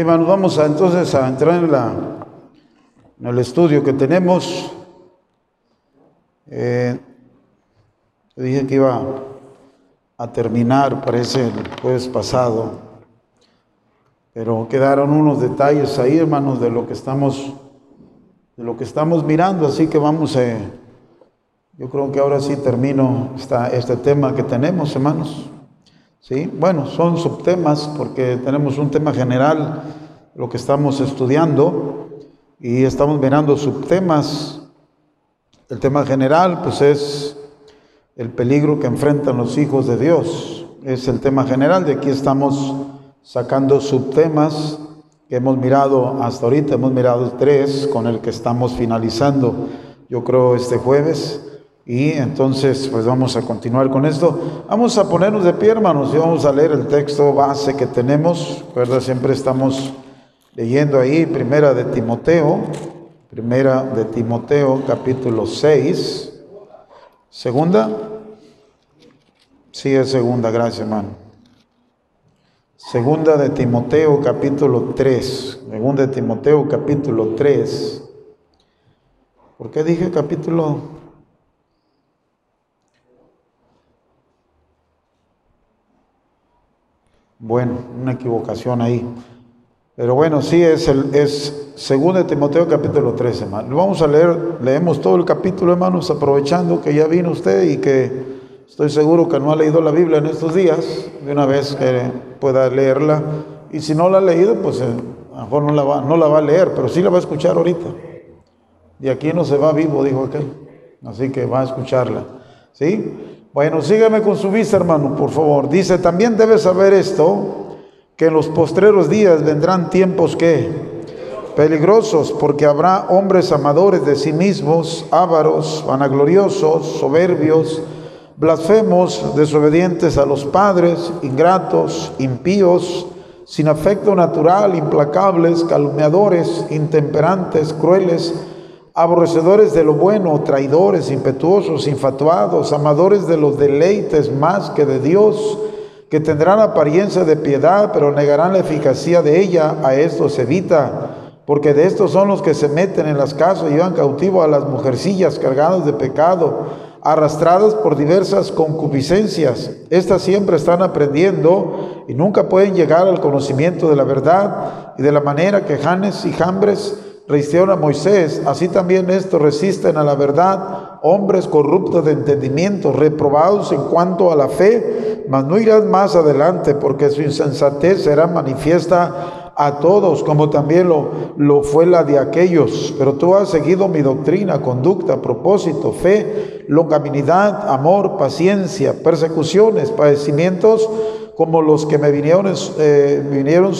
hermanos, vamos a, entonces a entrar en, la, en el estudio que tenemos. Eh, dije que iba a terminar, parece, el jueves pasado, pero quedaron unos detalles ahí, hermanos, de lo que estamos, de lo que estamos mirando, así que vamos a, yo creo que ahora sí termino esta, este tema que tenemos, hermanos. ¿Sí? Bueno, son subtemas porque tenemos un tema general, lo que estamos estudiando, y estamos mirando subtemas. El tema general, pues es el peligro que enfrentan los hijos de Dios. Es el tema general, de aquí estamos sacando subtemas que hemos mirado hasta ahorita, hemos mirado tres con el que estamos finalizando, yo creo, este jueves. Y entonces, pues vamos a continuar con esto. Vamos a ponernos de pie, hermanos, y vamos a leer el texto base que tenemos. ¿Verdad? Siempre estamos leyendo ahí, primera de Timoteo, primera de Timoteo, capítulo 6. Segunda. Sí, es segunda, gracias, hermano. Segunda de Timoteo, capítulo 3. Segunda de Timoteo, capítulo 3. ¿Por qué dije capítulo Bueno, una equivocación ahí. Pero bueno, sí es el es segundo de Timoteo capítulo 13, hermano. Vamos a leer, leemos todo el capítulo, hermanos, aprovechando que ya vino usted y que estoy seguro que no ha leído la Biblia en estos días, de una vez que pueda leerla. Y si no la ha leído, pues eh, a lo mejor no la va, no la va a leer, pero sí la va a escuchar ahorita. De aquí no se va vivo, dijo aquel. Así que va a escucharla. ¿Sí? Bueno, sígame con su vista, hermano, por favor. Dice, también debes saber esto, que en los postreros días vendrán tiempos que peligrosos, porque habrá hombres amadores de sí mismos, ávaros, vanagloriosos, soberbios, blasfemos, desobedientes a los padres, ingratos, impíos, sin afecto natural, implacables, calumniadores, intemperantes, crueles, aborrecedores de lo bueno, traidores, impetuosos, infatuados, amadores de los deleites más que de Dios, que tendrán apariencia de piedad, pero negarán la eficacia de ella, a estos evita, porque de estos son los que se meten en las casas y llevan cautivo a las mujercillas cargadas de pecado, arrastradas por diversas concupiscencias. Estas siempre están aprendiendo y nunca pueden llegar al conocimiento de la verdad y de la manera que Janes y Jambres resistieron a Moisés, así también estos resisten a la verdad, hombres corruptos de entendimiento, reprobados en cuanto a la fe, mas no irán más adelante, porque su insensatez será manifiesta a todos, como también lo, lo fue la de aquellos. Pero tú has seguido mi doctrina, conducta, propósito, fe, longanimidad, amor, paciencia, persecuciones, padecimientos, como los que me vinieron, eh, vinieron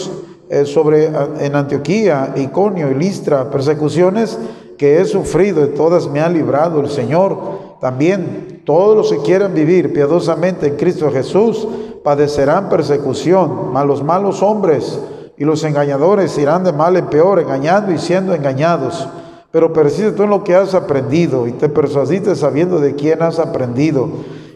eh, sobre en Antioquía, Iconio y Listra, persecuciones que he sufrido, de todas me ha librado el Señor. También todos los que quieran vivir piadosamente en Cristo Jesús padecerán persecución, malos malos hombres y los engañadores irán de mal en peor, engañando y siendo engañados. Pero persiste tú en lo que has aprendido y te persuadiste sabiendo de quién has aprendido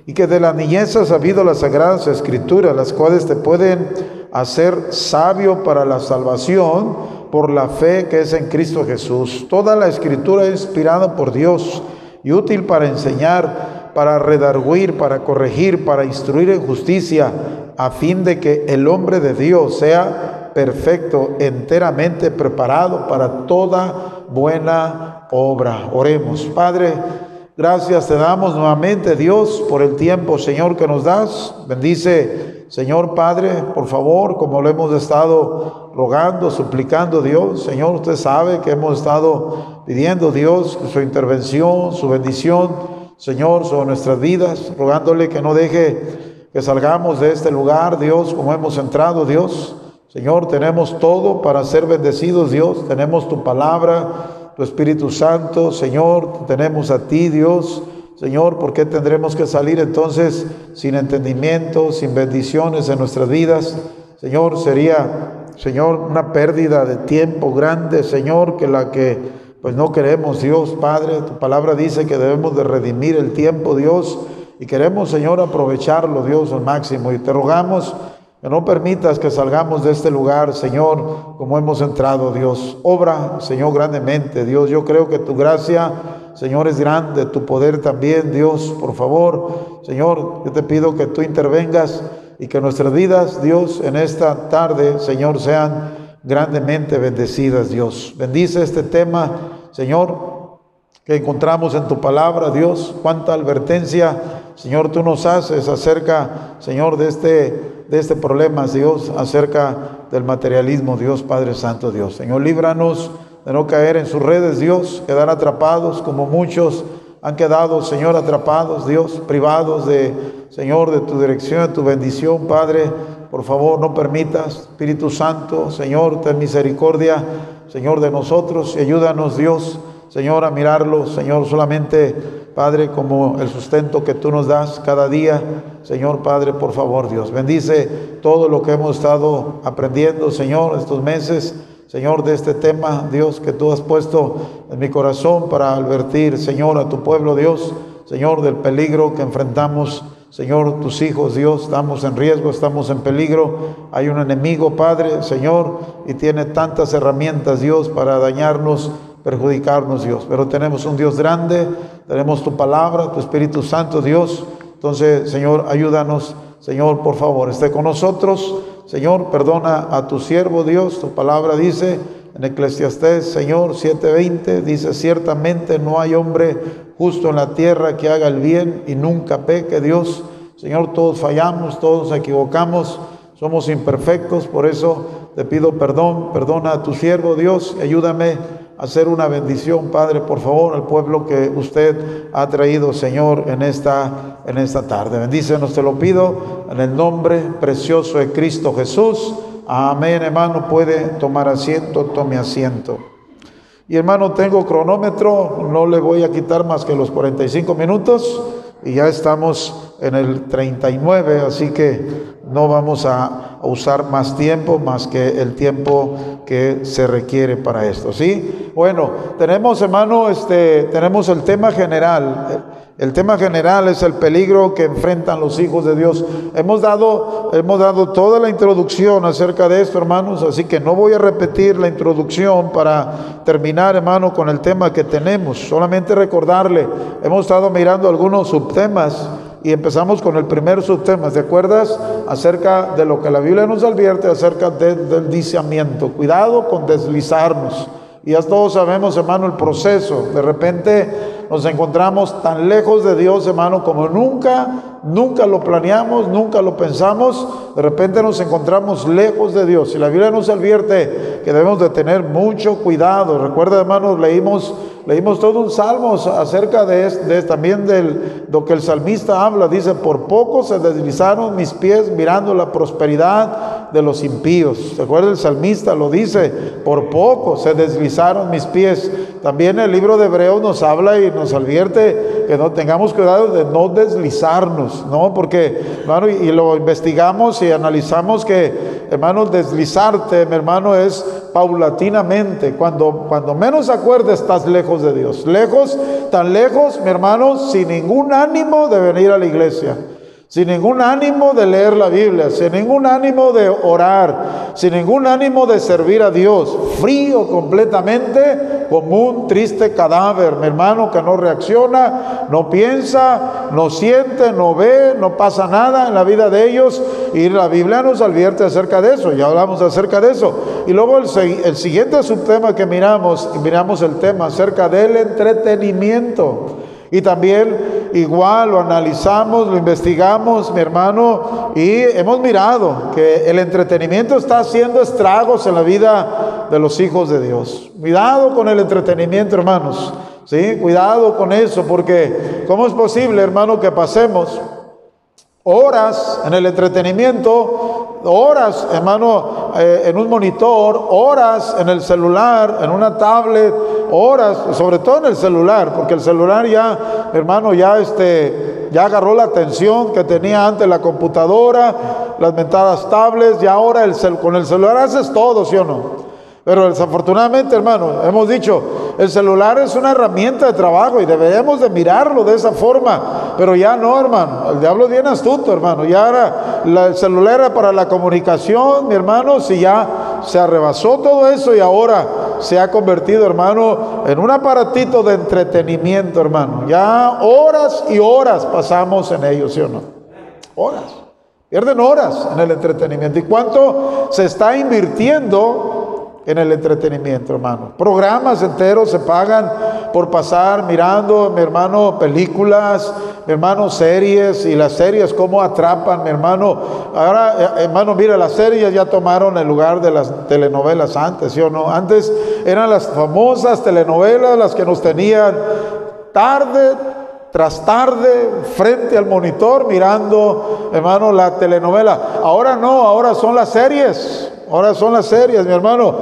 y que de la niñez has sabido las sagradas escrituras, las cuales te pueden a ser sabio para la salvación por la fe que es en Cristo Jesús. Toda la escritura es inspirada por Dios y útil para enseñar, para redarguir, para corregir, para instruir en justicia, a fin de que el hombre de Dios sea perfecto, enteramente preparado para toda buena obra. Oremos, Padre. Gracias te damos nuevamente, Dios, por el tiempo, Señor, que nos das. Bendice Señor Padre, por favor, como lo hemos estado rogando, suplicando Dios, Señor, usted sabe que hemos estado pidiendo Dios su intervención, su bendición, Señor, sobre nuestras vidas, rogándole que no deje que salgamos de este lugar, Dios, como hemos entrado, Dios. Señor, tenemos todo para ser bendecidos, Dios. Tenemos tu palabra, tu Espíritu Santo, Señor, tenemos a ti, Dios. Señor, ¿por qué tendremos que salir entonces sin entendimiento, sin bendiciones en nuestras vidas? Señor, sería, Señor, una pérdida de tiempo grande, Señor, que la que pues no queremos, Dios, Padre. Tu palabra dice que debemos de redimir el tiempo, Dios, y queremos, Señor, aprovecharlo, Dios, al máximo. Y te rogamos, Que no permitas que salgamos de este lugar, Señor, como hemos entrado, Dios. Obra, Señor, grandemente, Dios. Yo creo que tu gracia, Señor, es grande, tu poder también, Dios. Por favor, Señor, yo te pido que tú intervengas y que nuestras vidas, Dios, en esta tarde, Señor, sean grandemente bendecidas, Dios. Bendice este tema, Señor, que encontramos en tu palabra, Dios. Cuánta advertencia, Señor, tú nos haces acerca, Señor, de este, de este problema, Dios, acerca del materialismo, Dios Padre Santo, Dios. Señor, líbranos de no caer en sus redes, Dios, quedar atrapados como muchos han quedado, Señor, atrapados, Dios, privados de, Señor, de tu dirección, de tu bendición, Padre. Por favor, no permitas, Espíritu Santo, Señor, ten misericordia, Señor, de nosotros y ayúdanos, Dios Señor, a mirarlo, Señor, solamente, Padre, como el sustento que tú nos das cada día. Señor, Padre, por favor, Dios, bendice todo lo que hemos estado aprendiendo, Señor, estos meses. Señor, de este tema, Dios, que tú has puesto en mi corazón para advertir, Señor, a tu pueblo, Dios, Señor, del peligro que enfrentamos. Señor, tus hijos, Dios, estamos en riesgo, estamos en peligro. Hay un enemigo, Padre, Señor, y tiene tantas herramientas, Dios, para dañarnos perjudicarnos, Dios. Pero tenemos un Dios grande, tenemos tu palabra, tu Espíritu Santo, Dios. Entonces, Señor, ayúdanos. Señor, por favor, esté con nosotros. Señor, perdona a tu siervo, Dios. Tu palabra dice en Eclesiastés, Señor, 7:20, dice, ciertamente no hay hombre justo en la tierra que haga el bien y nunca peque, Dios. Señor, todos fallamos, todos equivocamos, somos imperfectos, por eso te pido perdón, perdona a tu siervo, Dios, y ayúdame hacer una bendición, Padre, por favor, al pueblo que usted ha traído, Señor, en esta, en esta tarde. Bendícenos, te lo pido, en el nombre precioso de Cristo Jesús. Amén, hermano, puede tomar asiento, tome asiento. Y hermano, tengo cronómetro, no le voy a quitar más que los 45 minutos y ya estamos en el 39, así que no vamos a usar más tiempo más que el tiempo que se requiere para esto, ¿sí? Bueno, tenemos, hermano, este, tenemos el tema general. El tema general es el peligro que enfrentan los hijos de Dios. Hemos dado, hemos dado toda la introducción acerca de esto, hermanos, así que no voy a repetir la introducción para terminar, hermano, con el tema que tenemos. Solamente recordarle, hemos estado mirando algunos subtemas y empezamos con el primer subtema. ¿Te acuerdas? Acerca de lo que la Biblia nos advierte acerca del deslizamiento. Cuidado con deslizarnos. Y ya todos sabemos, hermano, el proceso. De repente nos encontramos tan lejos de Dios, hermano, como nunca, nunca lo planeamos, nunca lo pensamos. De repente nos encontramos lejos de Dios. Y la Biblia nos advierte que debemos de tener mucho cuidado. Recuerda, hermanos, leímos Leímos todo un salmo acerca de, de también de lo que el salmista habla. Dice, por poco se deslizaron mis pies mirando la prosperidad de los impíos. ¿Se acuerda el salmista? Lo dice, por poco se deslizaron mis pies. También el libro de Hebreos nos habla y nos advierte que no tengamos cuidado de no deslizarnos, ¿no? Porque, hermano, y, lo investigamos y analizamos que, hermano, deslizarte, mi hermano, es paulatinamente. Cuando, cuando menos acuerdes, estás lejos de Dios. Lejos, tan lejos, mi hermano, sin ningún ánimo de venir a la iglesia sin ningún ánimo de leer la Biblia, sin ningún ánimo de orar, sin ningún ánimo de servir a Dios, frío completamente como un triste cadáver, mi hermano, que no reacciona, no piensa, no siente, no ve, no pasa nada en la vida de ellos. Y la Biblia nos advierte acerca de eso, ya hablamos acerca de eso. Y luego el, el siguiente subtema que miramos, miramos el tema acerca del entretenimiento. Y también igual lo analizamos, lo investigamos, mi hermano, y hemos mirado que el entretenimiento está haciendo estragos en la vida de los hijos de Dios. Cuidado con el entretenimiento, hermanos. Sí, cuidado con eso, porque ¿cómo es posible, hermano, que pasemos horas en el entretenimiento, horas, hermano, eh, en un monitor, horas en el celular, en una tablet, horas, sobre todo en el celular, porque el celular ya, hermano, ya este, ya agarró la atención que tenía antes la computadora, las mentadas tablets, y ahora el con el celular haces todo, ¿sí o no? Pero desafortunadamente, hermano, hemos dicho, El celular es una herramienta de trabajo y deberemos de mirarlo de esa forma, pero ya no, hermano. El diablo bien astuto, hermano. Ya era el celular era para la comunicación, mi hermano, si ya se arrebasó todo eso y ahora se ha convertido, hermano, en un aparatito de entretenimiento, hermano. Ya horas y horas pasamos en ello, ¿sí o no? Horas. Pierden horas en el entretenimiento. ¿Y cuánto se está invirtiendo en el entretenimiento, hermano. Programas enteros se pagan por pasar mirando, mi hermano, películas, mi hermano, series, y las series cómo atrapan, mi hermano. Ahora, eh, hermano, mira, las series ya tomaron el lugar de las telenovelas antes, ¿sí o no? Antes eran las famosas telenovelas las que nos tenían tarde tras tarde frente al monitor mirando, hermano, la telenovela. Ahora no, ahora son las series. Ahora son las series, mi hermano.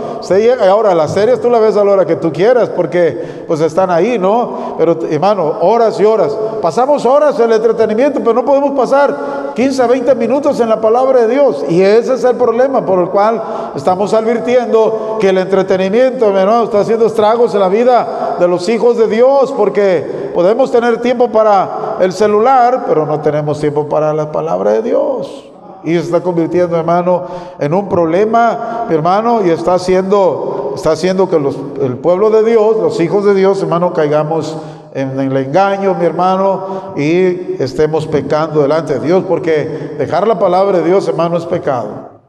ahora las series tú las ves a la hora que tú quieras porque pues están ahí, ¿no? Pero hermano, horas y horas. Pasamos horas en el entretenimiento, pero no podemos pasar 15 a 20 minutos en la palabra de Dios. Y ese es el problema por el cual estamos advirtiendo que el entretenimiento, mi hermano, está haciendo estragos en la vida de los hijos de Dios porque podemos tener tiempo para el celular, pero no tenemos tiempo para la palabra de Dios y se está convirtiendo, hermano, en un problema, mi hermano, y está haciendo, está haciendo que el pueblo de Dios, los hijos de Dios, hermano, caigamos en el engaño, mi hermano, y estemos pecando delante de Dios, porque dejar la palabra de Dios, hermano, es pecado.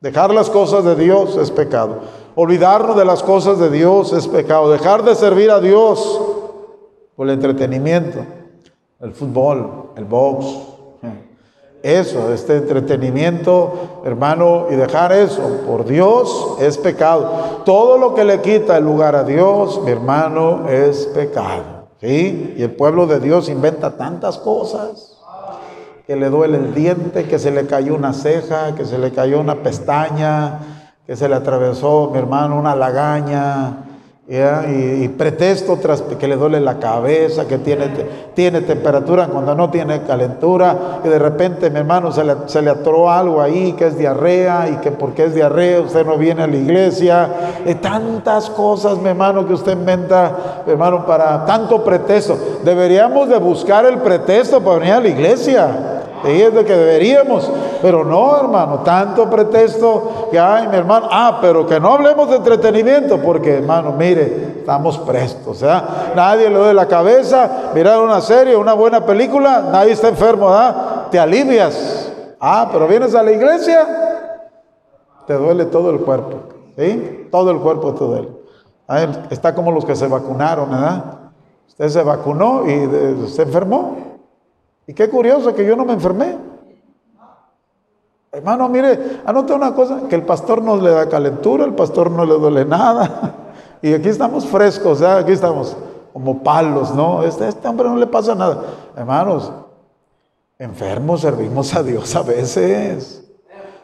Dejar las cosas de Dios es pecado. Olvidarnos de las cosas de Dios es pecado. Dejar de servir a Dios por el entretenimiento, el fútbol, el box, eso, este entretenimiento, hermano, y dejar eso por Dios es pecado. Todo lo que le quita el lugar a Dios, mi hermano, es pecado. ¿Sí? Y el pueblo de Dios inventa tantas cosas. Que le duele el diente, que se le cayó una ceja, que se le cayó una pestaña, que se le atravesó, mi hermano, una lagaña, y, pretexto tras que le duele la cabeza, que tiene, tiene temperatura cuando no tiene calentura, y de repente, mi hermano, se le, se le atoró algo ahí, que es diarrea, y que porque es diarrea usted no viene a la iglesia, y tantas cosas, mi hermano, que usted inventa, mi hermano, para tanto pretexto. Deberíamos de buscar el pretexto para venir a la iglesia. Y es de que deberíamos, pero no, hermano, tanto pretexto que hay, mi hermano. Ah, pero que no hablemos de entretenimiento, porque, hermano, mire, estamos prestos. Sea, nadie le duele la cabeza, mirar una serie, una buena película, nadie está enfermo, ¿verdad? Te alivias. Ah, pero vienes a la iglesia, te duele todo el cuerpo, ¿sí? Todo el cuerpo te duele. está como los que se vacunaron, ¿verdad? Usted se vacunó y se enfermó. Y qué curioso que yo no me enfermé. Hermano, mire, anote una cosa, que el pastor no le da calentura, el pastor no le duele nada. Y aquí estamos frescos, ¿eh? aquí estamos como palos, ¿no? Este, este hombre no le pasa nada. Hermanos, enfermos servimos a Dios a veces.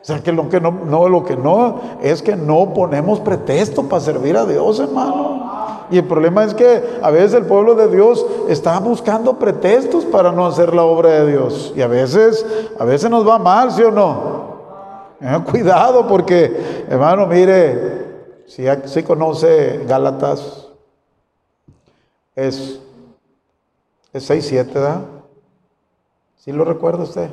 O sea, que lo que no, no, lo que no es que no ponemos pretexto para servir a Dios, hermano. Y el problema es que a veces el pueblo de Dios está buscando pretextos para no hacer la obra de Dios. Y a veces, a veces nos va mal, ¿sí o no? Eh, cuidado porque, hermano, mire, si, si conoce Gálatas, es, es 6-7, ¿verdad? ¿Sí lo recuerda usted?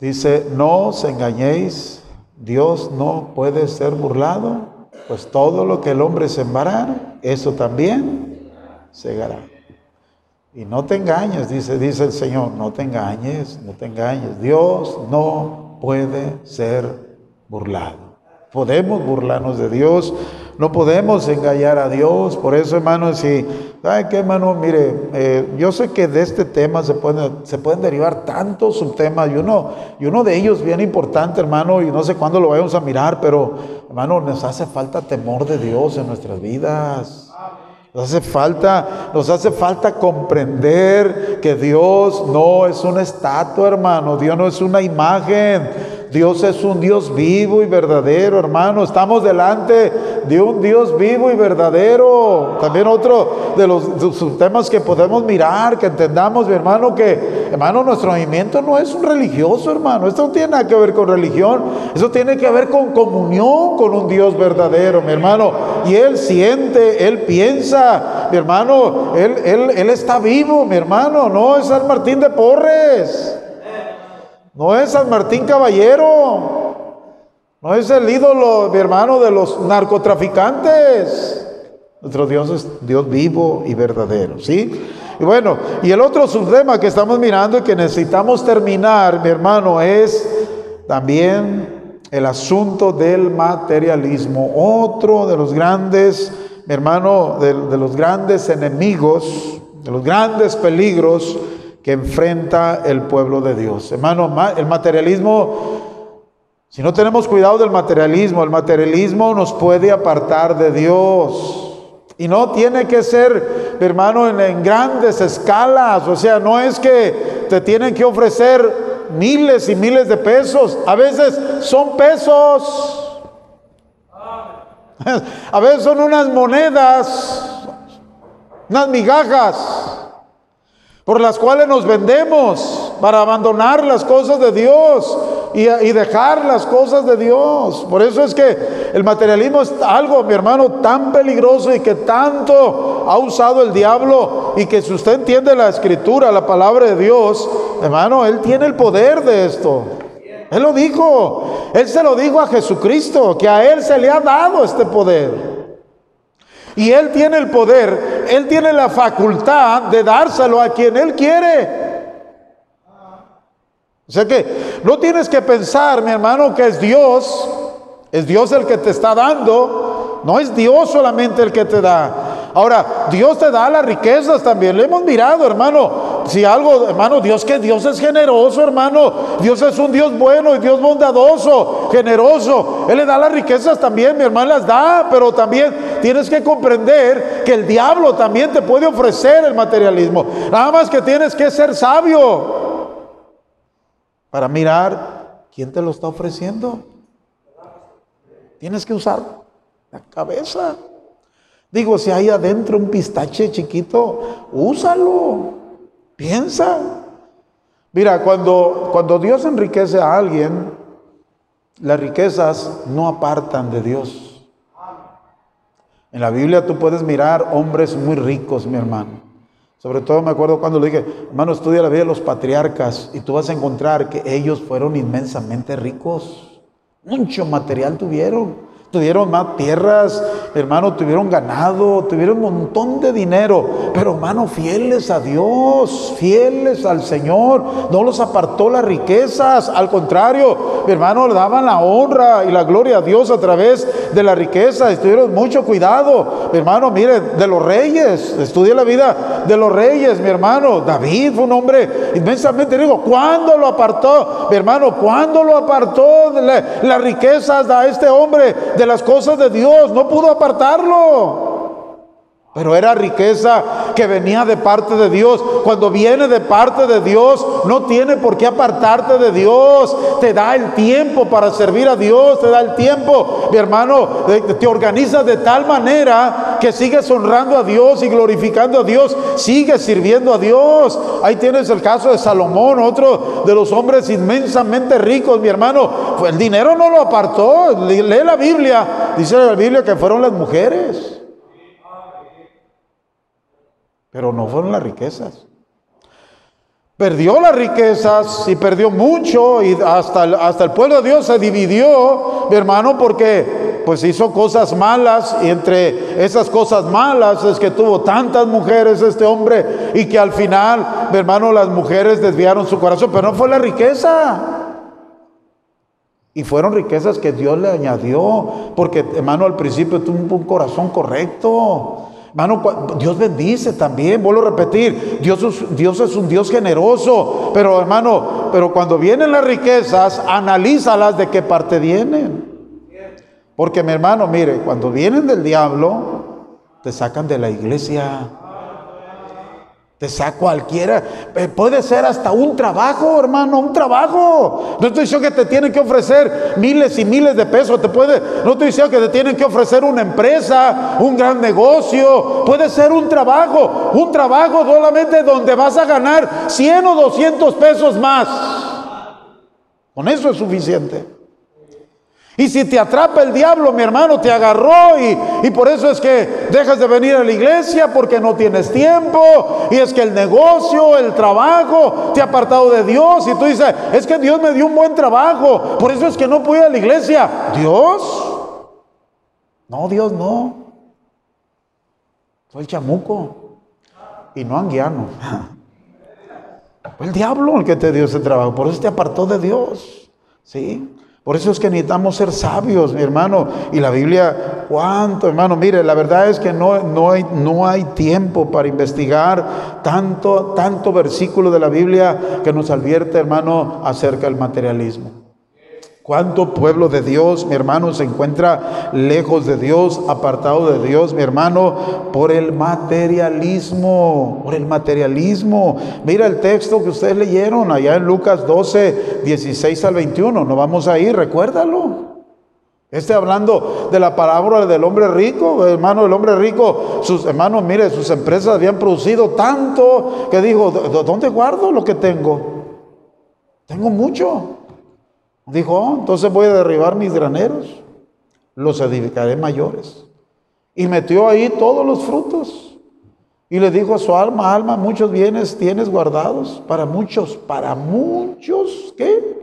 Dice, no os engañéis, Dios no puede ser burlado, pues todo lo que el hombre sembrará, eso también segará. Y no te engañes, dice, dice el Señor, no te engañes, no te engañes. Dios no puede ser burlado. Podemos burlarnos de Dios, no podemos engañar a Dios. Por eso, hermano, si, ¿sabe qué, hermano? Mire, eh, yo sé que de este tema se, se pueden derivar tantos subtemas y uno, y uno de ellos bien importante, hermano, y no sé cuándo lo vayamos a mirar, pero, hermano, nos hace falta temor de Dios en nuestras vidas. Nos hace falta, nos hace falta comprender que Dios no es una estatua, hermano. Dios no es una imagen. Dios es un Dios vivo y verdadero, hermano. Estamos delante de un Dios vivo y verdadero. También otro de los, temas que podemos mirar, que entendamos, mi hermano, que, hermano, nuestro movimiento no es un religioso, hermano. Esto no tiene nada que ver con religión. Eso tiene que ver con comunión con un Dios verdadero, mi hermano. Y Él siente, Él piensa, mi hermano, Él, él, él está vivo, mi hermano. No es San Martín de Porres. No es San Martín Caballero. No es el ídolo, mi hermano, de los narcotraficantes. Nuestro Dios es Dios vivo y verdadero, ¿sí? Y bueno, y el otro subtema que estamos mirando y que necesitamos terminar, mi hermano, es también el asunto del materialismo. Otro de los grandes, mi hermano, de, de los grandes enemigos, de los grandes peligros que enfrenta el pueblo de Dios. Hermano, el materialismo, si no tenemos cuidado del materialismo, el materialismo nos puede apartar de Dios. Y no tiene que ser, hermano, en, grandes escalas. O sea, no es que te tienen que ofrecer miles y miles de pesos. A veces son pesos. A veces son unas monedas, unas migajas por las cuales nos vendemos para abandonar las cosas de Dios y, dejar las cosas de Dios. Por eso es que el materialismo es algo, mi hermano, tan peligroso y que tanto ha usado el diablo y que si usted entiende la escritura, la palabra de Dios, hermano, Él tiene el poder de esto. Él lo dijo, Él se lo dijo a Jesucristo, que a Él se le ha dado este poder. Y Él tiene el poder, Él tiene la facultad de dárselo a quien Él quiere. O sea que no tienes que pensar, mi hermano, que es Dios, es Dios el que te está dando, no es Dios solamente el que te da. Ahora, Dios te da las riquezas también. Lo hemos mirado, hermano. Si algo, hermano, Dios que Dios es generoso, hermano. Dios es un Dios bueno y Dios bondadoso, generoso. Él le da las riquezas también, mi hermano las da, pero también tienes que comprender que el diablo también te puede ofrecer el materialismo. Nada más que tienes que ser sabio para mirar quién te lo está ofreciendo. Tienes que usar la cabeza. Digo, si hay adentro un pistache chiquito, úsalo. Piensa. Mira, cuando, cuando Dios enriquece a alguien, las riquezas no apartan de Dios. En la Biblia tú puedes mirar hombres muy ricos, mi hermano. Sobre todo me acuerdo cuando le dije, hermano, estudia la vida de los patriarcas y tú vas a encontrar que ellos fueron inmensamente ricos. Mucho material tuvieron. Tuvieron más tierras, hermano, tuvieron ganado, tuvieron un montón de dinero, pero hermano, fieles a Dios, fieles al Señor, no los apartó las riquezas, al contrario, hermano, le daban la honra y la gloria a Dios a través de la riqueza, estuvieron mucho cuidado, hermano, mire, de los reyes, estudia la vida de los reyes, mi hermano, David fue un hombre inmensamente rico, ¿cuándo lo apartó, hermano, cuándo lo apartó las riquezas a este hombre? De las cosas de Dios, no pudo apartarlo. Pero era riqueza que venía de parte de Dios. Cuando viene de parte de Dios, no tiene por qué apartarte de Dios. Te da el tiempo para servir a Dios, te da el tiempo. Mi hermano, te organizas de tal manera que sigues honrando a Dios y glorificando a Dios, sigues sirviendo a Dios. Ahí tienes el caso de Salomón, otro de los hombres inmensamente ricos, mi hermano. El dinero no lo apartó. Lee la Biblia. Dice la Biblia que fueron las mujeres pero no fueron las riquezas. Perdió las riquezas y perdió mucho y hasta el, hasta el pueblo de Dios se dividió, mi hermano, porque pues hizo cosas malas y entre esas cosas malas es que tuvo tantas mujeres este hombre y que al final, mi hermano, las mujeres desviaron su corazón, pero no fue la riqueza. Y fueron riquezas que Dios le añadió, porque hermano al principio tuvo un corazón correcto. Hermano, Dios bendice también, vuelvo a repetir, Dios es, Dios es un Dios generoso, pero hermano, pero cuando vienen las riquezas, analízalas de qué parte vienen. Porque mi hermano, mire, cuando vienen del diablo, te sacan de la iglesia. Te saca cualquiera. Eh, puede ser hasta un trabajo, hermano, un trabajo. No estoy diciendo que te tienen que ofrecer miles y miles de pesos. Te puede, no estoy diciendo que te tienen que ofrecer una empresa, un gran negocio. Puede ser un trabajo. Un trabajo solamente donde vas a ganar 100 o 200 pesos más. Con eso es suficiente. Y si te atrapa el diablo, mi hermano, te agarró y, por eso es que dejas de venir a la iglesia porque no tienes tiempo. Y es que el negocio, el trabajo, te ha apartado de Dios. Y tú dices, es que Dios me dio un buen trabajo. Por eso es que no puedo ir a la iglesia. ¿Dios? No, Dios no. Soy chamuco y no anguiano. Fue el diablo el que te dio ese trabajo. Por eso te apartó de Dios. ¿Sí? Por eso es que necesitamos ser sabios, mi hermano. Y la Biblia, ¿cuánto, hermano? Mire, la verdad es que no, no, hay, no hay tiempo para investigar tanto, tanto versículo de la Biblia que nos advierte, hermano, acerca del materialismo. ¿Cuánto pueblo de Dios, mi hermano, se encuentra lejos de Dios, apartado de Dios, mi hermano, por el materialismo, por el materialismo? Mira el texto que ustedes leyeron allá en Lucas 12, 16 al 21, no vamos a ir, recuérdalo. Este hablando de la palabra del hombre rico, hermano, el hombre rico, sus hermanos, mire, sus empresas habían producido tanto que dijo, ¿dónde guardo lo que tengo? Tengo mucho. Dijo, oh, entonces voy a derribar mis graneros, los edificaré mayores. Y metió ahí todos los frutos. Y le dijo a su alma, alma, muchos bienes tienes guardados para muchos, para muchos, ¿qué?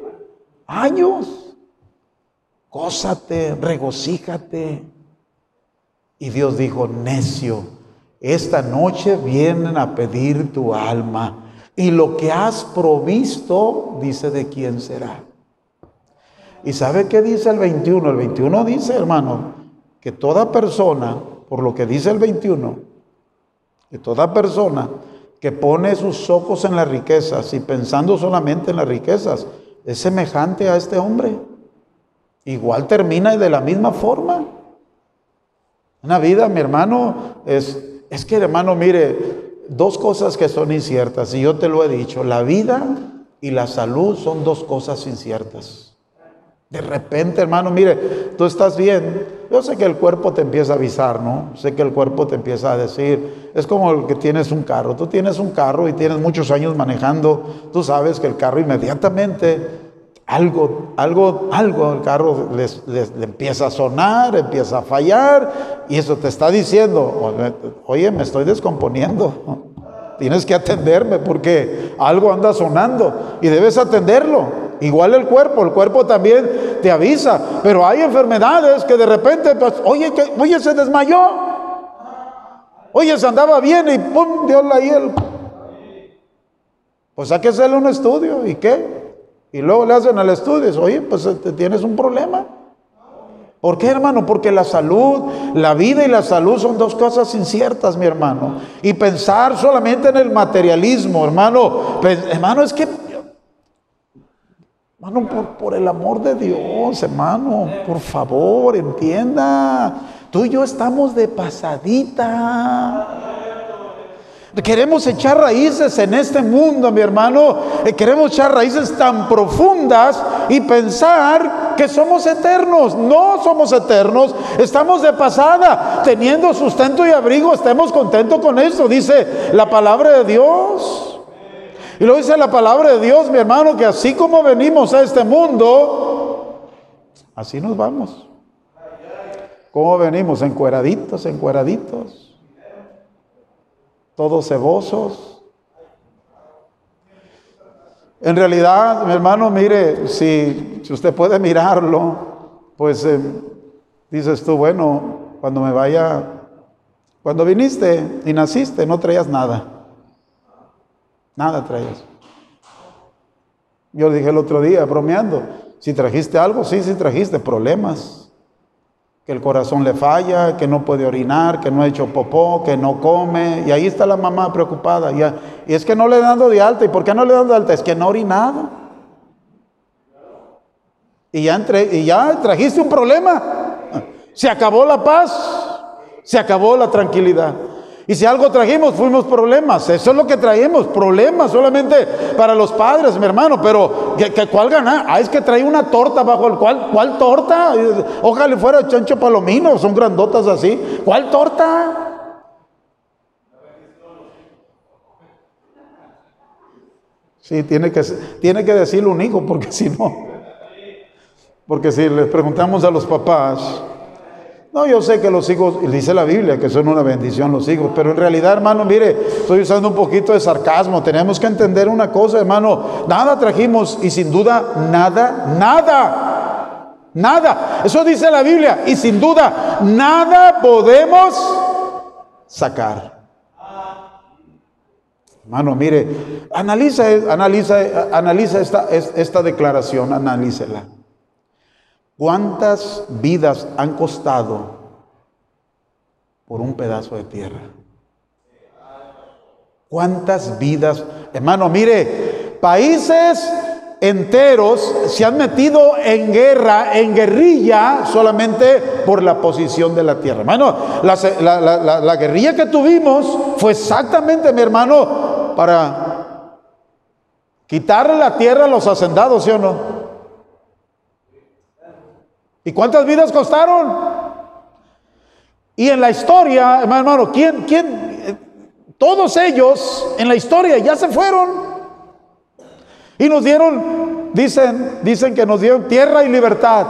Años. Gózate, regocíjate. Y Dios dijo, necio, esta noche vienen a pedir tu alma. Y lo que has provisto, dice de quién será. ¿Y sabe qué dice el 21? El 21 dice, hermano, que toda persona, por lo que dice el 21, que toda persona que pone sus ojos en las riquezas y pensando solamente en las riquezas, es semejante a este hombre. Igual termina de la misma forma. Una vida, mi hermano, es, es que hermano, mire, dos cosas que son inciertas, y yo te lo he dicho, la vida y la salud son dos cosas inciertas. De repente, hermano, mire, tú estás bien. Yo sé que el cuerpo te empieza a avisar, ¿no? Sé que el cuerpo te empieza a decir, es como el que tienes un carro. Tú tienes un carro y tienes muchos años manejando. Tú sabes que el carro inmediatamente algo, algo, algo, el carro le empieza a sonar, empieza a fallar y eso te está diciendo, oye, me estoy descomponiendo. Tienes que atenderme porque algo anda sonando y debes atenderlo. Igual el cuerpo, el cuerpo también te avisa, pero hay enfermedades que de repente, pues, oye, que, oye, se desmayó. Oye, se andaba bien y pum, dio la hiel. Pues hay que hacerle un estudio, ¿y qué? Y luego le hacen el estudio, oye, pues este, tienes un problema. ¿Por qué, hermano? Porque la salud, la vida y la salud son dos cosas inciertas, mi hermano. Y pensar solamente en el materialismo, hermano, pues, hermano, es que Hermano, por, el amor de Dios, hermano, por favor, entienda. Tú y yo estamos de pasadita. Queremos echar raíces en este mundo, mi hermano. Eh, queremos echar raíces tan profundas y pensar que somos eternos. No somos eternos. Estamos de pasada, teniendo sustento y abrigo. Estemos contentos con eso, dice la palabra de Dios. Y lo dice la palabra de Dios, mi hermano, que así como venimos a este mundo, así nos vamos. ¿Cómo venimos? Encueraditos, encueraditos. Todos cebosos. En realidad, mi hermano, mire, si, usted puede mirarlo, pues eh, dices tú, bueno, cuando me vaya, cuando viniste y naciste, no traías nada. Nada traías. Yo le dije el otro día, bromeando, si trajiste algo, sí, sí trajiste problemas. Que el corazón le falla, que no puede orinar, que no ha hecho popó, que no come. Y ahí está la mamá preocupada. Y, es que no le dando de alta. ¿Y por qué no le dan de alta? Es que no ha orinado. Y ya, entre, y ya trajiste un problema. Se acabó la paz. Se acabó la tranquilidad. Y si algo trajimos, fuimos problemas. Eso es lo que traímos, problemas solamente para los padres, mi hermano. Pero, ¿qué, cuál ganar? Ah, es que trae una torta bajo el cual. ¿Cuál torta? Ojalá fuera chancho palomino, son grandotas así. ¿Cuál torta? Sí, tiene que, tiene que decirlo un hijo, porque si no. Porque si les preguntamos a los papás, no, yo sé que los hijos, dice la Biblia que son una bendición los hijos, pero en realidad, hermano, mire, estoy usando un poquito de sarcasmo. Tenemos que entender una cosa, hermano. Nada trajimos y sin duda nada, nada, nada. Eso dice la Biblia y sin duda nada podemos sacar. Hermano, mire, analiza, analiza, analiza esta, esta declaración, analícela. ¿Cuántas vidas han costado por un pedazo de tierra? ¿Cuántas vidas? Hermano, mire, países enteros se han metido en guerra, en guerrilla, solamente por la posición de la tierra. Hermano, la, la guerrilla que tuvimos fue exactamente, mi hermano, para quitarle la tierra a los hacendados, ¿sí o no? ¿Y cuántas vidas costaron? Y en la historia, hermano, ¿quién, quién? Todos ellos en la historia ya se fueron. Y nos dieron, dicen, dicen que nos dieron tierra y libertad.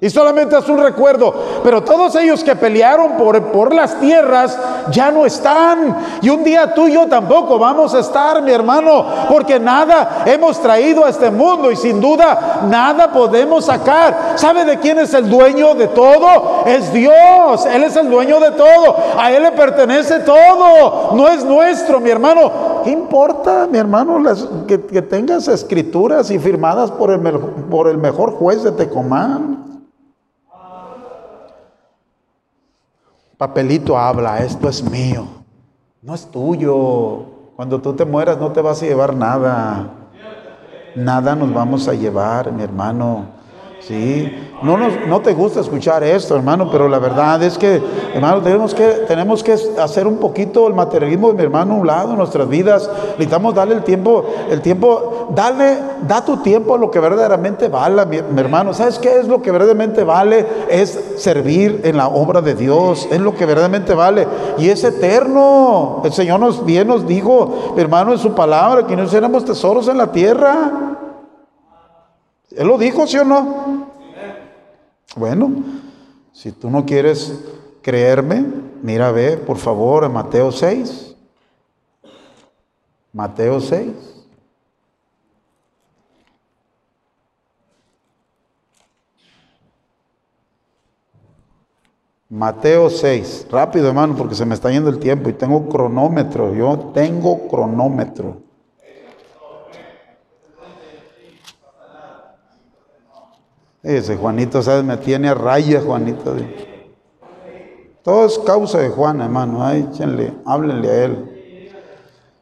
Y solamente es un recuerdo. Pero todos ellos que pelearon por, por, las tierras ya no están. Y un día tú y yo tampoco vamos a estar, mi hermano. Porque nada hemos traído a este mundo y sin duda nada podemos sacar. ¿Sabe de quién es el dueño de todo? Es Dios. Él es el dueño de todo. A Él le pertenece todo. No es nuestro, mi hermano. ¿Qué importa, mi hermano, que, tengas escrituras y firmadas por el, por el mejor juez de Tecomán? Papelito habla, esto es mío, no es tuyo. Cuando tú te mueras no te vas a llevar nada. Nada nos vamos a llevar, mi hermano. Sí, no, no te gusta escuchar esto, hermano, pero la verdad es que, hermano, tenemos que, tenemos que hacer un poquito el materialismo de mi hermano a un lado en nuestras vidas. Necesitamos darle el tiempo, el tiempo, dale, da tu tiempo a lo que verdaderamente vale, mi, hermano. ¿Sabes qué es lo que verdaderamente vale? Es servir en la obra de Dios, es lo que verdaderamente vale. Y es eterno. El Señor nos bien nos dijo, mi hermano, en su palabra, que no éramos tesoros en la tierra. Él lo dijo, ¿sí o no? Bueno, si tú no quieres creerme, mira, ve, por favor, en Mateo 6. Mateo 6. Mateo 6. Rápido, hermano, porque se me está yendo el tiempo y tengo cronómetro. Yo tengo cronómetro. Ese Juanito, ¿sabes? Me tiene a raya, Juanito. Todo es causa de Juan, hermano. Ay, échenle, háblenle a él.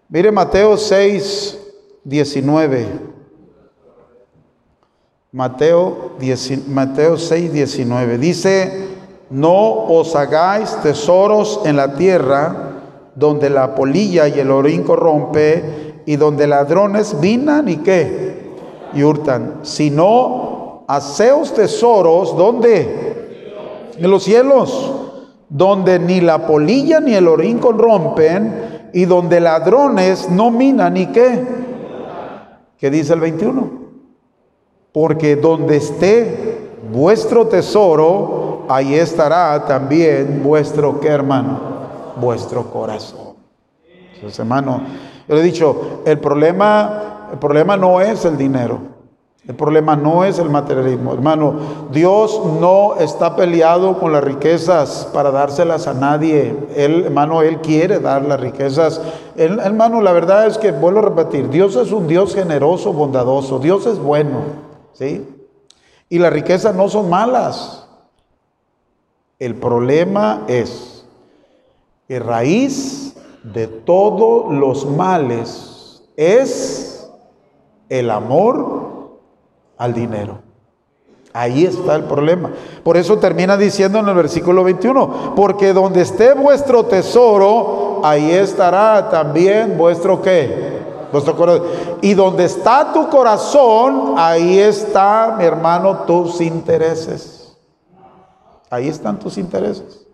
Mire Mateo 6, 19. Mateo, 10, Mateo 6, 19. Dice, no os hagáis tesoros en la tierra donde la polilla y el orín corrompe y donde ladrones vinan y qué y hurtan, sino haceos tesoros, ¿dónde? En los cielos, donde ni la polilla ni el orín corrompen y donde ladrones no minan ni qué. ¿Qué dice el 21? Porque donde esté vuestro tesoro, ahí estará también vuestro, ¿qué hermano? Vuestro corazón. Hermano, yo le he dicho, el problema, el problema no es el dinero. El problema no es el materialismo, hermano. Dios no está peleado con las riquezas para dárselas a nadie. Él, hermano, Él quiere dar las riquezas. hermano, la verdad es que, vuelvo a repetir, Dios es un Dios generoso, bondadoso. Dios es bueno, ¿sí? Y las riquezas no son malas. El problema es que raíz de todos los males es el amor al dinero. Ahí está el problema. Por eso termina diciendo en el versículo 21, porque donde esté vuestro tesoro, ahí estará también vuestro qué? Vuestro corazón. Y donde está tu corazón, ahí está, mi hermano, tus intereses. Ahí están tus intereses.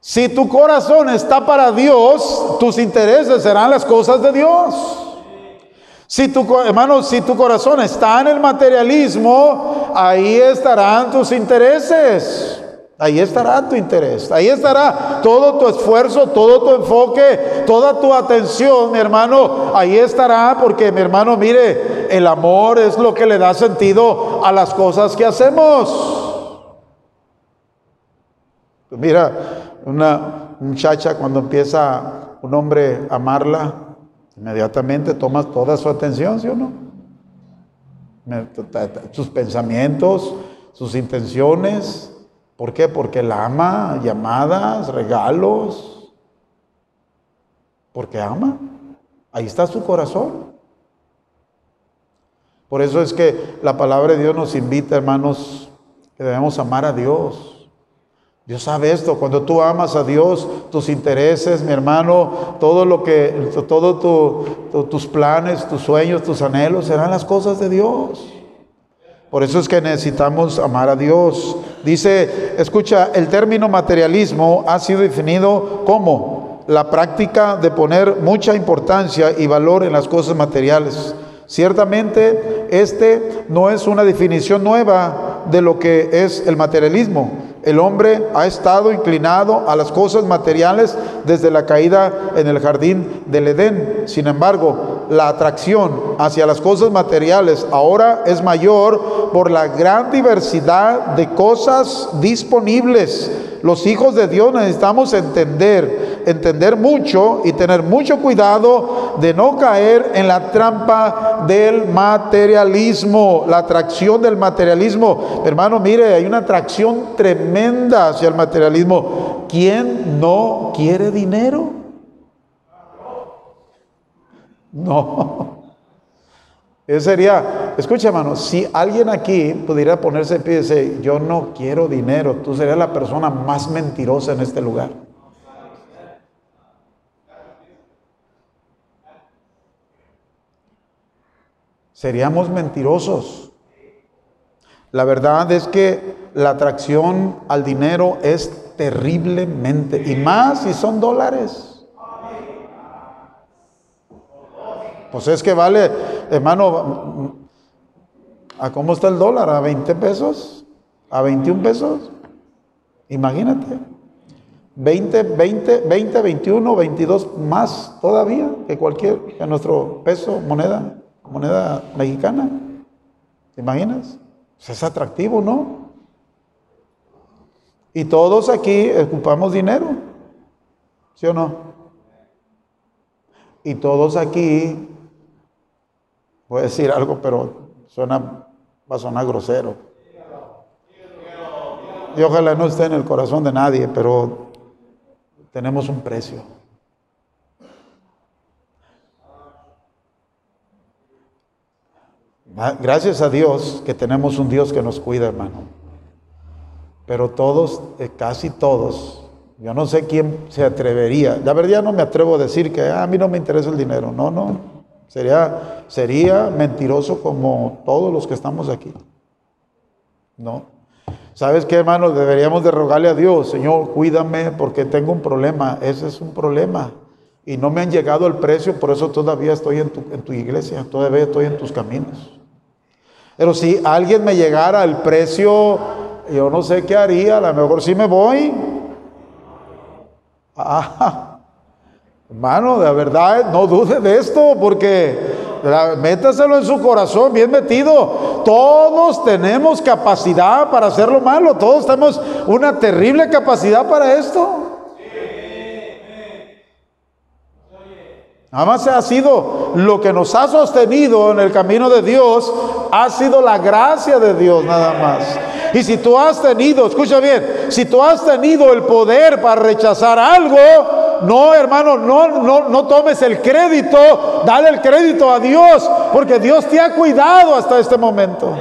Si tu corazón está para Dios, tus intereses serán las cosas de Dios. Si tu, hermano, si tu corazón está en el materialismo, ahí estarán tus intereses. Ahí estará tu interés, ahí estará todo tu esfuerzo, todo tu enfoque, toda tu atención, mi hermano, ahí estará porque mi hermano, mire, el amor es lo que le da sentido a las cosas que hacemos. Mira, una muchacha cuando empieza un hombre a amarla, Inmediatamente tomas toda su atención, ¿sí o no? Sus pensamientos, sus intenciones. ¿Por qué? Porque la ama, llamadas, regalos. Porque ama. Ahí está su corazón. Por eso es que la palabra de Dios nos invita, hermanos, que debemos amar a Dios. Dios sabe esto, cuando tú amas a Dios, tus intereses, mi hermano, todo lo que, todos tus planes, tus sueños, tus anhelos serán las cosas de Dios. Por eso es que necesitamos amar a Dios. Dice, escucha, el término materialismo ha sido definido como la práctica de poner mucha importancia y valor en las cosas materiales. Ciertamente, este no es una definición nueva de lo que es el materialismo el hombre ha estado inclinado a las cosas materiales desde la caída en el jardín del Edén. Sin embargo, la atracción hacia las cosas materiales ahora es mayor por la gran diversidad de cosas disponibles. Los hijos de Dios necesitamos entender, entender mucho y tener mucho cuidado de no caer en la trampa del materialismo, la atracción del materialismo. Hermano, mire, hay una atracción tremenda hacia el materialismo. ¿Quién no quiere dinero? No. Eso sería, escucha hermano, si alguien aquí pudiera ponerse pie y decir, yo no quiero dinero, tú serías la persona más mentirosa en este lugar. Seríamos mentirosos. La verdad es que la atracción al dinero es terriblemente, y más si son dólares. Pues es que vale, hermano, ¿a cómo está el dólar? ¿A 20 pesos? ¿A 21 pesos? Imagínate. 20, 20, 20, 21, 22 más todavía que cualquier, que nuestro peso, moneda, moneda mexicana. ¿Te imaginas? Es atractivo, ¿no? Y todos aquí ocupamos dinero, ¿sí o no? Y todos aquí Voy a decir algo, pero suena, va a sonar grosero. Y ojalá no esté en el corazón de nadie, pero tenemos un precio. Gracias a Dios que tenemos un Dios que nos cuida, hermano. Pero todos, eh, casi todos, yo no sé quién se atrevería. La verdad no me atrevo a decir que ah, a mí no me interesa el dinero. No, no. Sería, sería mentiroso como todos los que estamos aquí. No. ¿Sabes qué, hermano? Deberíamos de rogarle a Dios, Señor, cuídame porque tengo un problema. Ese es un problema. Y no me han llegado el precio, por eso todavía estoy en tu, en tu iglesia, todavía estoy en tus caminos. Pero si alguien me llegara el precio, yo no sé qué haría, a lo mejor sí me voy. Ah, Hermano, de verdad, no dude de esto, porque métaselo en su corazón, bien metido. Todos tenemos capacidad para hacer lo malo, todos tenemos una terrible capacidad para esto. Nada más ha sido lo que nos ha sostenido en el camino de Dios, ha sido la gracia de Dios nada más. Y si tú has tenido, escucha bien, si tú has tenido el poder para rechazar algo, no, hermano, no, no, no tomes el crédito, dale el crédito a Dios, porque Dios te ha cuidado hasta este momento.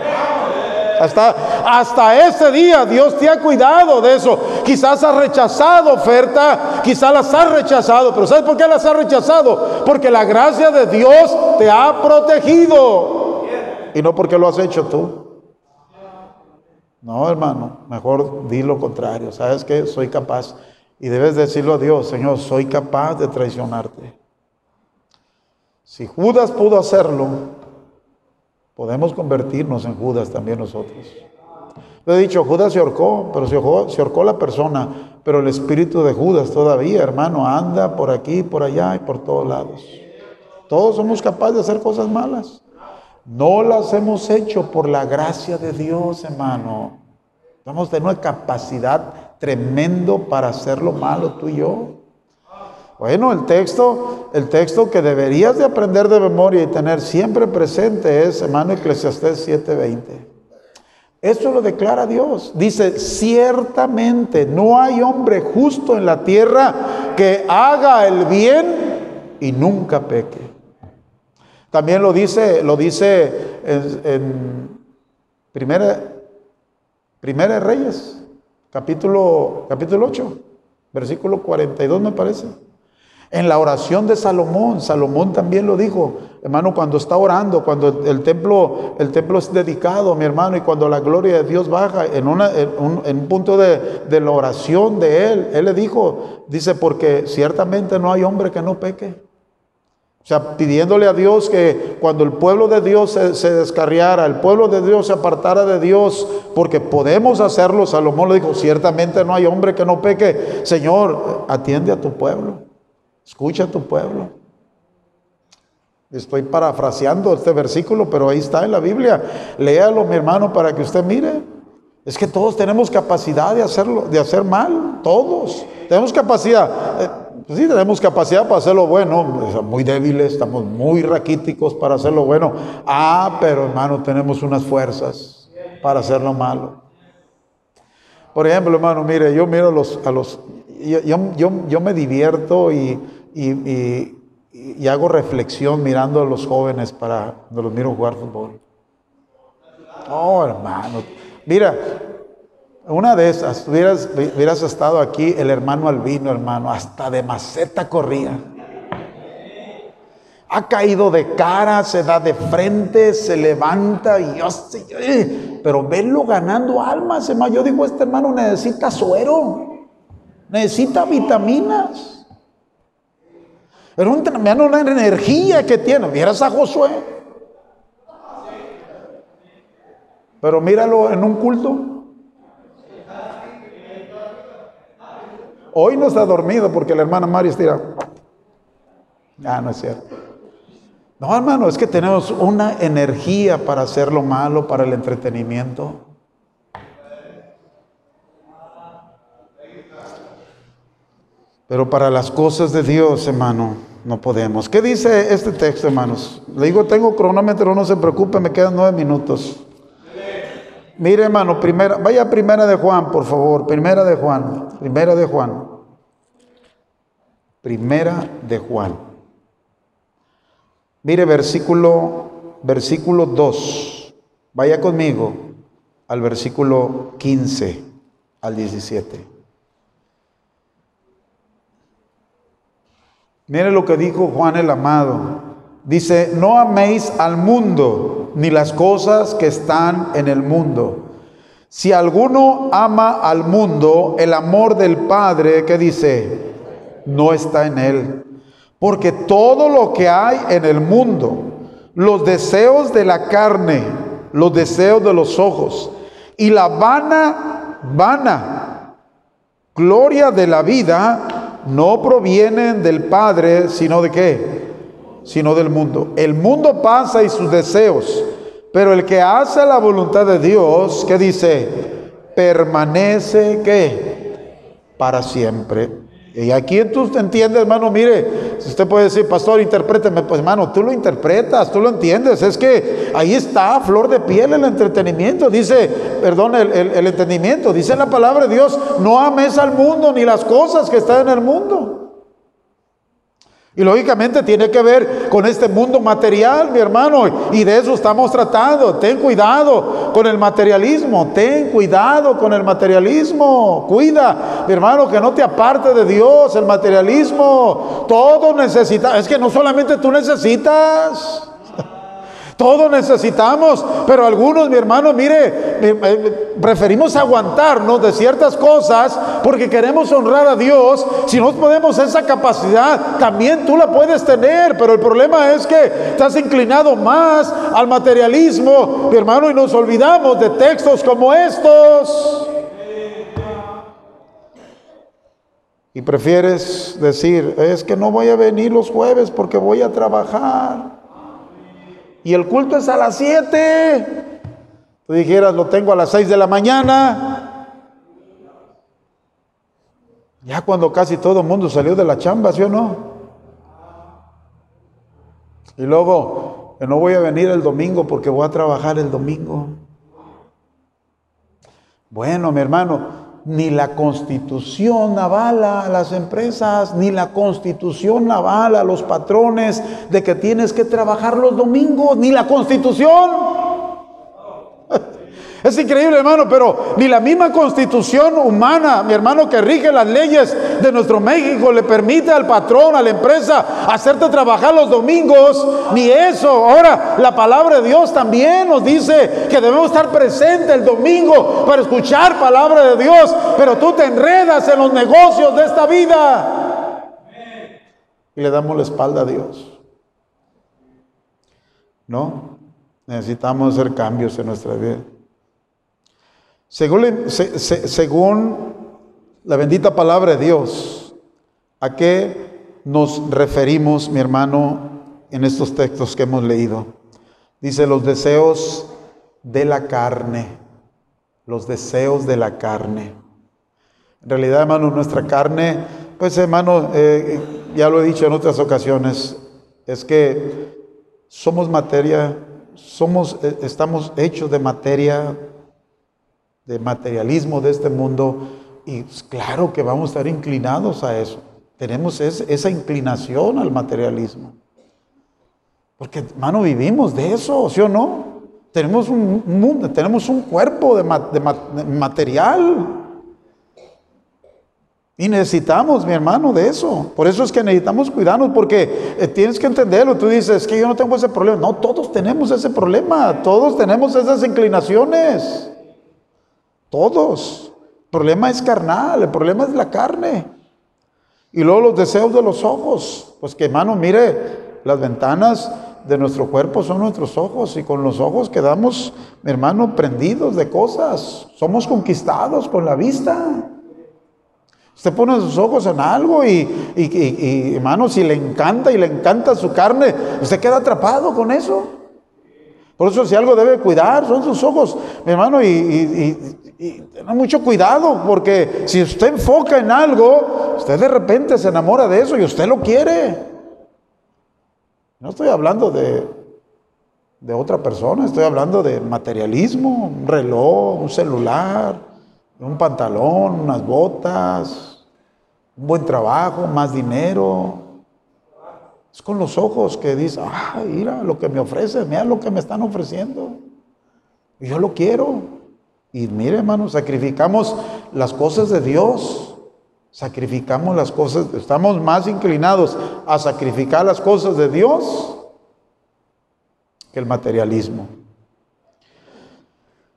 Hasta, hasta ese día Dios te ha cuidado de eso. Quizás has rechazado oferta, quizás las has rechazado, pero ¿sabes por qué las has rechazado? Porque la gracia de Dios te ha protegido. Y no porque lo has hecho tú. No, hermano, mejor di lo contrario. ¿Sabes que Soy capaz. Y debes decirlo a Dios, Señor, soy capaz de traicionarte. Si Judas pudo hacerlo, podemos convertirnos en Judas también nosotros. Le he dicho, Judas se ahorcó, pero se ahorcó la persona, pero el espíritu de Judas todavía, hermano, anda por aquí, por allá y por todos lados. Todos somos capaces de hacer cosas malas. No las hemos hecho por la gracia de Dios, hermano. Vamos a tener una capacidad tremendo para hacer lo malo tú y yo. Bueno, el texto, el texto que deberías de aprender de memoria y tener siempre presente es, hermano, Eclesiastés 7:20. Eso lo declara Dios. Dice, ciertamente no hay hombre justo en la tierra que haga el bien y nunca peque. También lo dice, lo dice en, primera, primera Reyes, capítulo, capítulo 8, versículo 42 me parece. En la oración de Salomón, Salomón también lo dijo, hermano, cuando está orando, cuando el templo, el templo es dedicado, mi hermano, y cuando la gloria de Dios baja en, un, punto de, de la oración de él, él le dijo, dice, porque ciertamente no hay hombre que no peque. O sea, pidiéndole a Dios que cuando el pueblo de Dios se, descarriara, el pueblo de Dios se apartara de Dios, porque podemos hacerlo, Salomón le dijo, ciertamente no hay hombre que no peque. Señor, atiende a tu pueblo, escucha a tu pueblo. Estoy parafraseando este versículo, pero ahí está en la Biblia. Léalo, mi hermano, para que usted mire. Es que todos tenemos capacidad de hacerlo, de hacer mal, todos. Tenemos capacidad. Eh, pues sí, tenemos capacidad para hacer lo bueno, muy débiles, estamos muy raquíticos para hacer lo bueno. Ah, pero hermano, tenemos unas fuerzas para hacer lo malo. Por ejemplo, hermano, mire, yo miro a los, a los yo, yo, me divierto y, y, hago reflexión mirando a los jóvenes para cuando los miro jugar fútbol. Oh, hermano, mira, una de esas, hubieras, hubieras estado aquí, el hermano Albino, hermano, hasta de maceta corría. Ha caído de cara, se da de frente, se levanta y yo pero verlo ganando almas, hermano. Yo digo, este hermano necesita suero, necesita vitaminas. Pero un hermano, la energía que tiene, vieras a Josué. Pero míralo en un culto. Hoy no está dormido porque la hermana María estira. Ah, no es cierto. No, hermano, es que tenemos una energía para hacer lo malo, para el entretenimiento. Pero para las cosas de Dios, hermano, no podemos. ¿Qué dice este texto, hermanos? Le digo, tengo cronómetro, no se preocupe, me quedan nueve minutos. Mire, hermano, primera, vaya primera de Juan, por favor, primera de Juan, primera de Juan. Primera de Juan. Mire versículo versículo 2. Vaya conmigo al versículo 15 al 17. Mire lo que dijo Juan el amado. Dice, no améis al mundo ni las cosas que están en el mundo. Si alguno ama al mundo, el amor del Padre, que dice, no está en él. Porque todo lo que hay en el mundo, los deseos de la carne, los deseos de los ojos y la vana, vana gloria de la vida, no provienen del Padre, sino de qué? sino del mundo. El mundo pasa y sus deseos, pero el que hace la voluntad de Dios, ¿qué dice? Permanece ¿qué? Para siempre. Y aquí tú entiendes, hermano, mire, usted puede decir, pastor, interpréteme, pues hermano, tú lo interpretas, tú lo entiendes. Es que ahí está, flor de piel, el entretenimiento. Dice, perdón, el entendimiento. Dice la palabra de Dios, no ames al mundo ni las cosas que están en el mundo. Y lógicamente tiene que ver con este mundo material, mi hermano, y de eso estamos tratando. Ten cuidado con el materialismo, ten cuidado con el materialismo. Cuida, mi hermano, que no te aparte de Dios el materialismo. Todo necesita, es que no solamente tú necesitas. Todos necesitamos, pero algunos, mi hermano, mire, preferimos aguantarnos de ciertas cosas porque queremos honrar a Dios. Si no podemos esa capacidad, también tú la puedes tener, pero el problema es que estás inclinado más al materialismo, mi hermano, y nos olvidamos de textos como estos. Y prefieres decir, es que no voy a venir los jueves porque voy a trabajar y el culto es a las 7. Tú dijeras, lo tengo a las 6 de la mañana. Ya cuando casi todo el mundo salió de la chamba, ¿sí o no? Y luego, no voy a venir el domingo porque voy a trabajar el domingo. Bueno, mi hermano, ni la constitución avala a las empresas, ni la constitución avala a los patrones de que tienes que trabajar los domingos, ni la constitución. Es increíble, hermano, pero ni la misma constitución humana, mi hermano, que rige las leyes de nuestro México, le permite al patrón, a la empresa, hacerte trabajar los domingos, ni eso. Ahora, la palabra de Dios también nos dice que debemos estar presentes el domingo para escuchar palabra de Dios, pero tú te enredas en los negocios de esta vida. Y le damos la espalda a Dios. ¿No? Necesitamos hacer cambios en nuestra vida. Según, la bendita palabra de Dios, ¿a qué nos referimos, mi hermano, en estos textos que hemos leído? Dice los deseos de la carne, los deseos de la carne. En realidad, hermano, nuestra carne, pues hermano, eh, ya lo he dicho en otras ocasiones, es que somos materia, somos, eh, estamos hechos de materia de materialismo de este mundo y pues, claro que vamos a estar inclinados a eso. Tenemos esa inclinación al materialismo. Porque, hermano, vivimos de eso, ¿sí o no? Tenemos un, mundo, tenemos un cuerpo de, material. Y necesitamos, mi hermano, de eso. Por eso es que necesitamos cuidarnos, porque eh, tienes que entenderlo. Tú dices que yo no tengo ese problema. No, todos tenemos ese problema. Todos tenemos esas inclinaciones. Todos. El problema es carnal, el problema es la carne. Y luego los deseos de los ojos. Pues que hermano, mire, las ventanas de nuestro cuerpo son nuestros ojos y con los ojos quedamos, hermano, prendidos de cosas. Somos conquistados con la vista. Usted pone sus ojos en algo y, y, hermano, si le encanta y le encanta su carne, usted queda atrapado con eso. Por eso si algo debe cuidar son sus ojos, mi hermano, y, y tenga mucho cuidado, porque si usted enfoca en algo, usted de repente se enamora de eso y usted lo quiere. No estoy hablando de, de otra persona, estoy hablando de materialismo, un reloj, un celular, un pantalón, unas botas, un buen trabajo, más dinero. Es con los ojos que dice, ah, mira lo que me ofrece, mira lo que me están ofreciendo. Yo lo quiero. Y mire, hermano, sacrificamos las cosas de Dios. Sacrificamos las cosas, estamos más inclinados a sacrificar las cosas de Dios que el materialismo.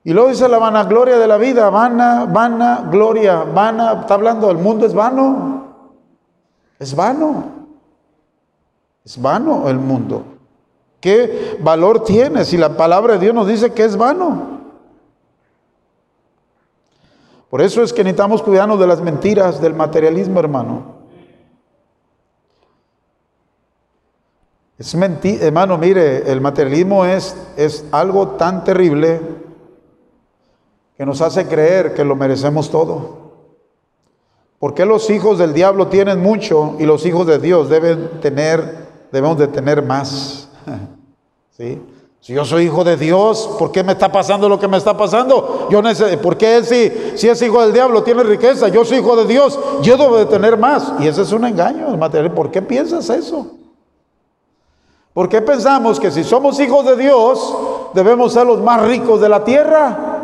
Y luego dice la vanagloria de la vida, vana, vana, gloria, vana, está hablando del mundo, es vano, es vano, es vano el mundo. ¿Qué valor tiene si la palabra de Dios nos dice que es vano? Por eso es que necesitamos cuidarnos de las mentiras, del materialismo, hermano. Es mentira, hermano, mire, el materialismo es, es algo tan terrible que nos hace creer que lo merecemos todo. ¿Por qué los hijos del diablo tienen mucho y los hijos de Dios deben tener, debemos de tener más? ¿Sí? Si yo soy hijo de Dios, ¿por qué me está pasando lo que me está pasando? Yo ¿Por qué si, si es hijo del diablo tiene riqueza? Yo soy hijo de Dios, yo debo de tener más. Y ese es un engaño material. ¿Por qué piensas eso? ¿Por qué pensamos que si somos hijos de Dios debemos ser los más ricos de la tierra?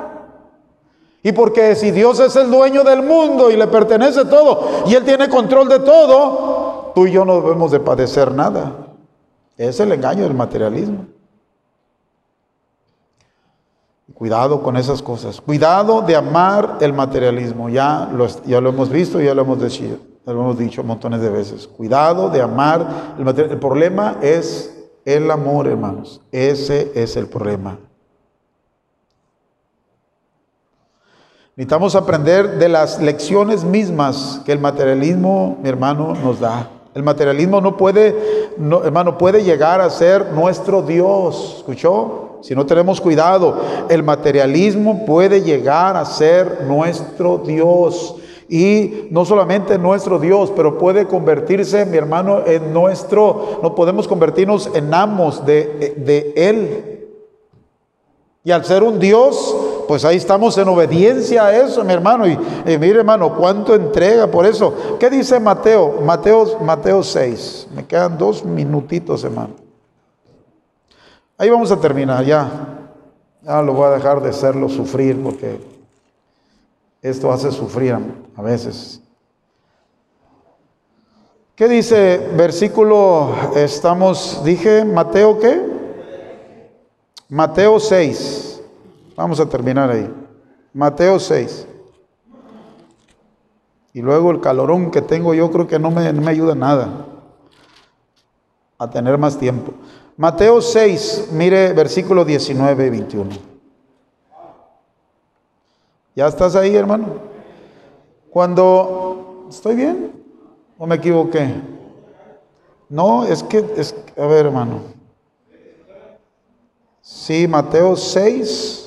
Y porque si Dios es el dueño del mundo y le pertenece todo y Él tiene control de todo, tú y yo no debemos de padecer nada. Es el engaño del materialismo. Cuidado con esas cosas. Cuidado de amar el materialismo. Ya lo, ya hemos visto, ya lo hemos dicho, lo hemos dicho montones de veces. Cuidado de amar el materialismo. El problema es el amor, hermanos. Ese es el problema. Necesitamos aprender de las lecciones mismas que el materialismo, mi hermano, nos da. El materialismo no puede, hermano, puede llegar a ser nuestro Dios. ¿Escuchó? Si no tenemos cuidado, el materialismo puede llegar a ser nuestro Dios. Y no solamente nuestro Dios, pero puede convertirse, mi hermano, en nuestro, no podemos convertirnos en amos de, de Él. Y al ser un Dios, pues ahí estamos en obediencia a eso, mi hermano. Y, mire, hermano, cuánto entrega por eso. ¿Qué dice Mateo? Mateo, Mateo 6. Me quedan dos minutitos, hermano. Ahí vamos a terminar, ya. Ya lo voy a dejar de hacerlo sufrir porque esto hace sufrir a veces. ¿Qué dice versículo? Estamos, dije, Mateo qué? Mateo 6. Vamos a terminar ahí. Mateo 6. Y luego el calorón que tengo yo creo que no me, no me ayuda nada a tener más tiempo. Mateo 6, mire versículo 19 y 21. ¿Ya estás ahí, hermano? Cuando... ¿Estoy bien? ¿O me equivoqué? No, es que... Es, a ver, hermano. Sí, Mateo 6.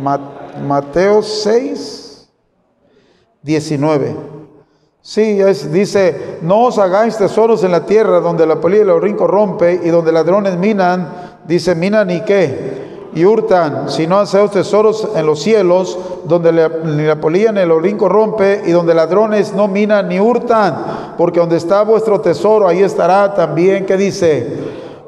Mateo 6, 19. Sí, dice, no os hagáis tesoros en la tierra donde la polilla y el orín corrompe y donde ladrones minan, dice, minan y qué, y hurtan, sino hacéis tesoros en los cielos donde ni la polilla ni el orín corrompe y donde ladrones no minan ni hurtan, porque donde está vuestro tesoro, ahí estará también, ¿qué dice?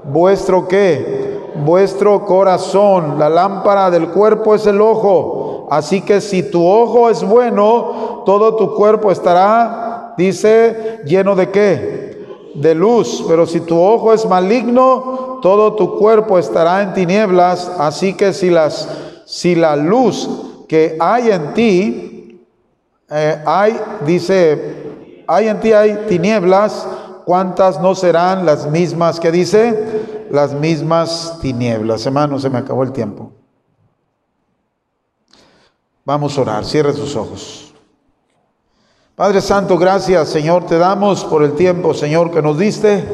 Vuestro qué? vuestro corazón. La lámpara del cuerpo es el ojo. Así que si tu ojo es bueno, todo tu cuerpo estará, dice, lleno de qué? De luz. Pero si tu ojo es maligno, todo tu cuerpo estará en tinieblas. Así que si, las, si la luz que hay en ti, eh, hay, dice, hay en ti hay tinieblas, ¿cuántas no serán las mismas que dice? las mismas tinieblas. Hermano, se me acabó el tiempo. Vamos a orar, cierre sus ojos. Padre Santo, gracias Señor, te damos por el tiempo, Señor, que nos diste.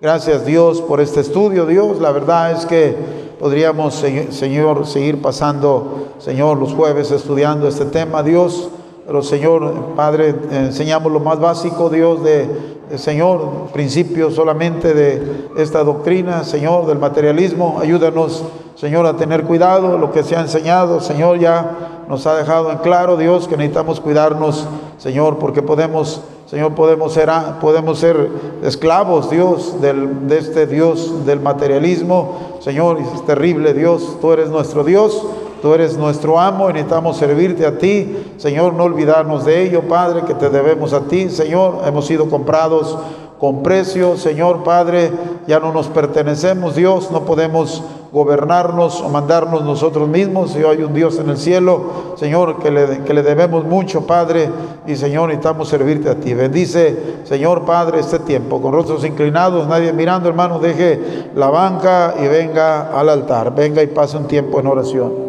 Gracias Dios por este estudio, Dios. La verdad es que podríamos, Señor, seguir pasando, Señor, los jueves estudiando este tema, Dios. Pero Señor, Padre, enseñamos lo más básico, Dios, de Señor, principio solamente de esta doctrina, Señor, del materialismo. Ayúdanos, Señor, a tener cuidado. Lo que se ha enseñado, Señor, ya nos ha dejado en claro, Dios, que necesitamos cuidarnos, Señor, porque podemos, Señor, podemos ser, podemos ser esclavos, Dios, del, de este Dios del materialismo. Señor, es terrible, Dios, tú eres nuestro Dios. Tú eres nuestro amo y necesitamos servirte a ti. Señor, no olvidarnos de ello, Padre, que te debemos a ti. Señor, hemos sido comprados con precio. Señor, Padre, ya no nos pertenecemos, Dios, no podemos gobernarnos o mandarnos nosotros mismos. Si hay un Dios en el cielo, Señor, que le, que le debemos mucho, Padre, y Señor, necesitamos servirte a ti. Bendice, Señor, Padre, este tiempo, con rostros inclinados, nadie mirando, hermano, deje la banca y venga al altar. Venga y pase un tiempo en oración.